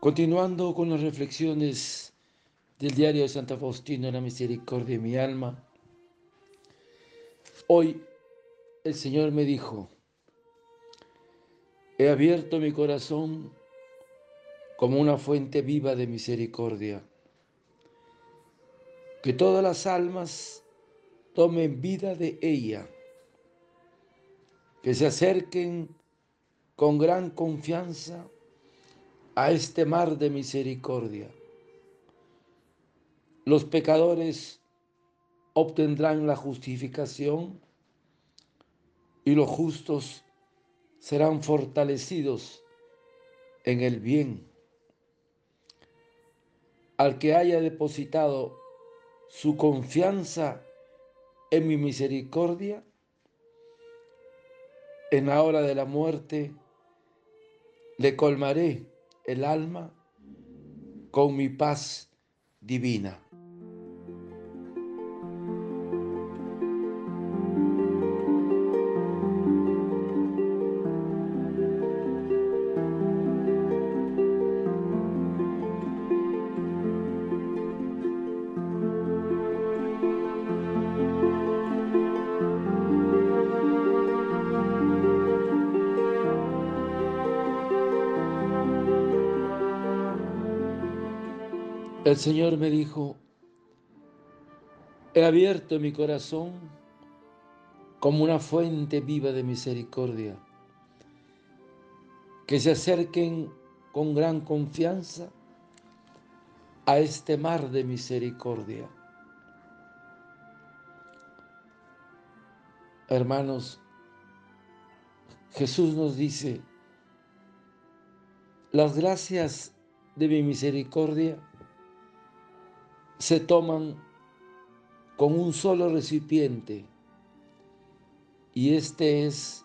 Continuando con las reflexiones del diario de Santa Faustina, la misericordia de mi alma, hoy el Señor me dijo, he abierto mi corazón como una fuente viva de misericordia, que todas las almas tomen vida de ella, que se acerquen con gran confianza a este mar de misericordia. Los pecadores obtendrán la justificación y los justos serán fortalecidos en el bien. Al que haya depositado su confianza en mi misericordia, en la hora de la muerte, le colmaré el alma con mi paz divina. El Señor me dijo, he abierto mi corazón como una fuente viva de misericordia, que se acerquen con gran confianza a este mar de misericordia. Hermanos, Jesús nos dice, las gracias de mi misericordia se toman con un solo recipiente y este es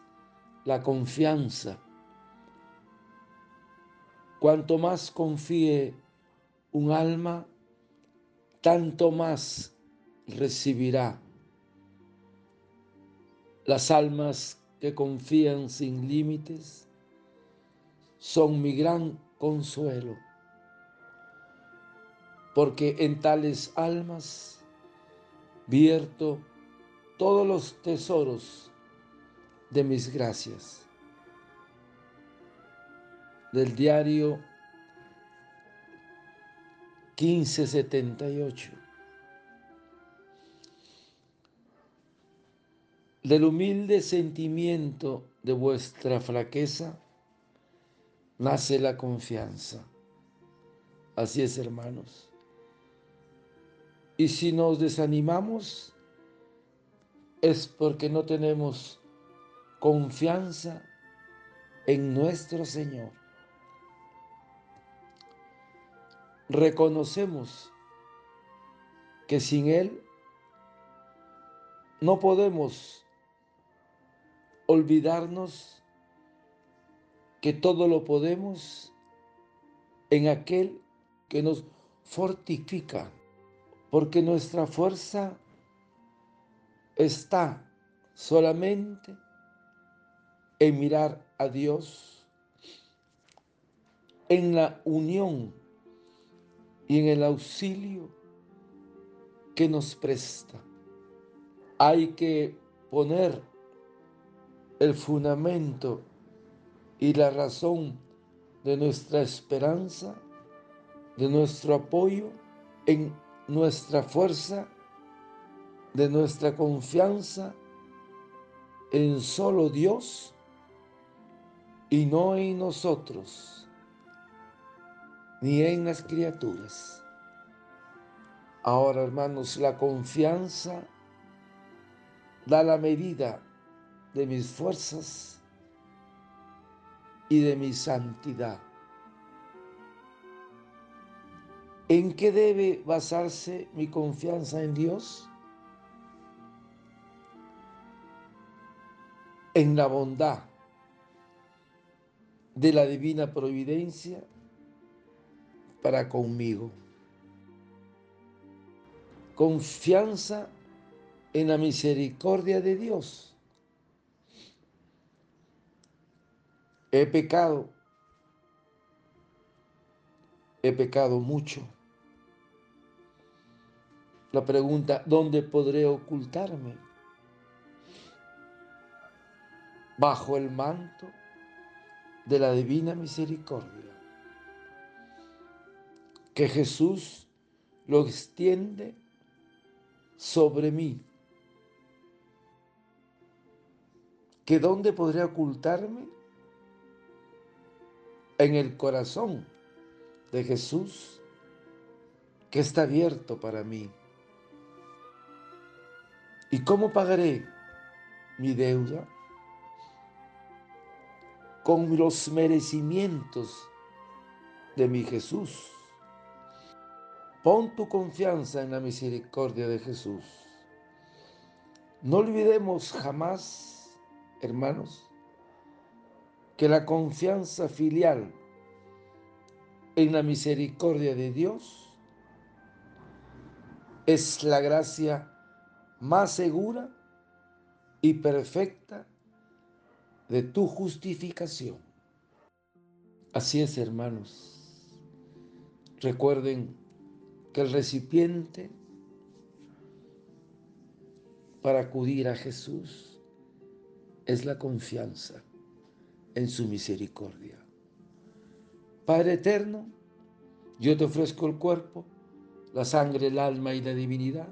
la confianza. Cuanto más confíe un alma, tanto más recibirá. Las almas que confían sin límites son mi gran consuelo porque en tales almas vierto todos los tesoros de mis gracias. Del diario 1578. Del humilde sentimiento de vuestra flaqueza nace la confianza. Así es, hermanos. Y si nos desanimamos, es porque no tenemos confianza en nuestro Señor. Reconocemos que sin Él no podemos olvidarnos que todo lo podemos en aquel que nos fortifica porque nuestra fuerza está solamente en mirar a Dios, en la unión y en el auxilio que nos presta. Hay que poner el fundamento y la razón de nuestra esperanza, de nuestro apoyo en nuestra fuerza, de nuestra confianza en solo Dios y no en nosotros, ni en las criaturas. Ahora, hermanos, la confianza da la medida de mis fuerzas y de mi santidad. ¿En qué debe basarse mi confianza en Dios? En la bondad de la divina providencia para conmigo. Confianza en la misericordia de Dios. He pecado he pecado mucho. La pregunta, ¿dónde podré ocultarme? Bajo el manto de la divina misericordia. Que Jesús lo extiende sobre mí. ¿Que dónde podré ocultarme? En el corazón de Jesús que está abierto para mí. ¿Y cómo pagaré mi deuda? Con los merecimientos de mi Jesús. Pon tu confianza en la misericordia de Jesús. No olvidemos jamás, hermanos, que la confianza filial en la misericordia de Dios es la gracia más segura y perfecta de tu justificación. Así es, hermanos. Recuerden que el recipiente para acudir a Jesús es la confianza en su misericordia. Padre eterno, yo te ofrezco el cuerpo, la sangre, el alma y la divinidad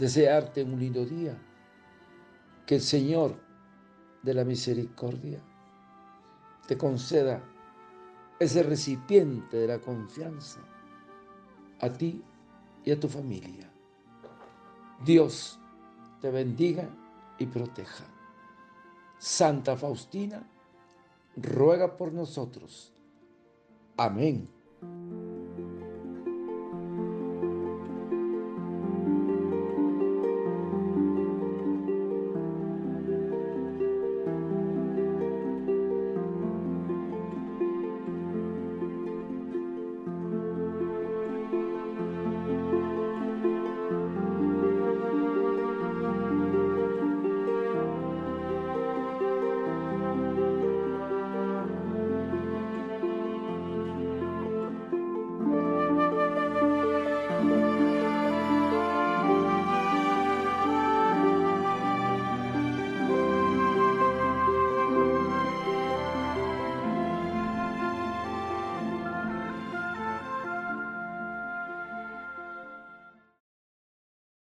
Desearte un lindo día, que el Señor de la misericordia te conceda ese recipiente de la confianza a ti y a tu familia. Dios te bendiga y proteja. Santa Faustina, ruega por nosotros. Amén.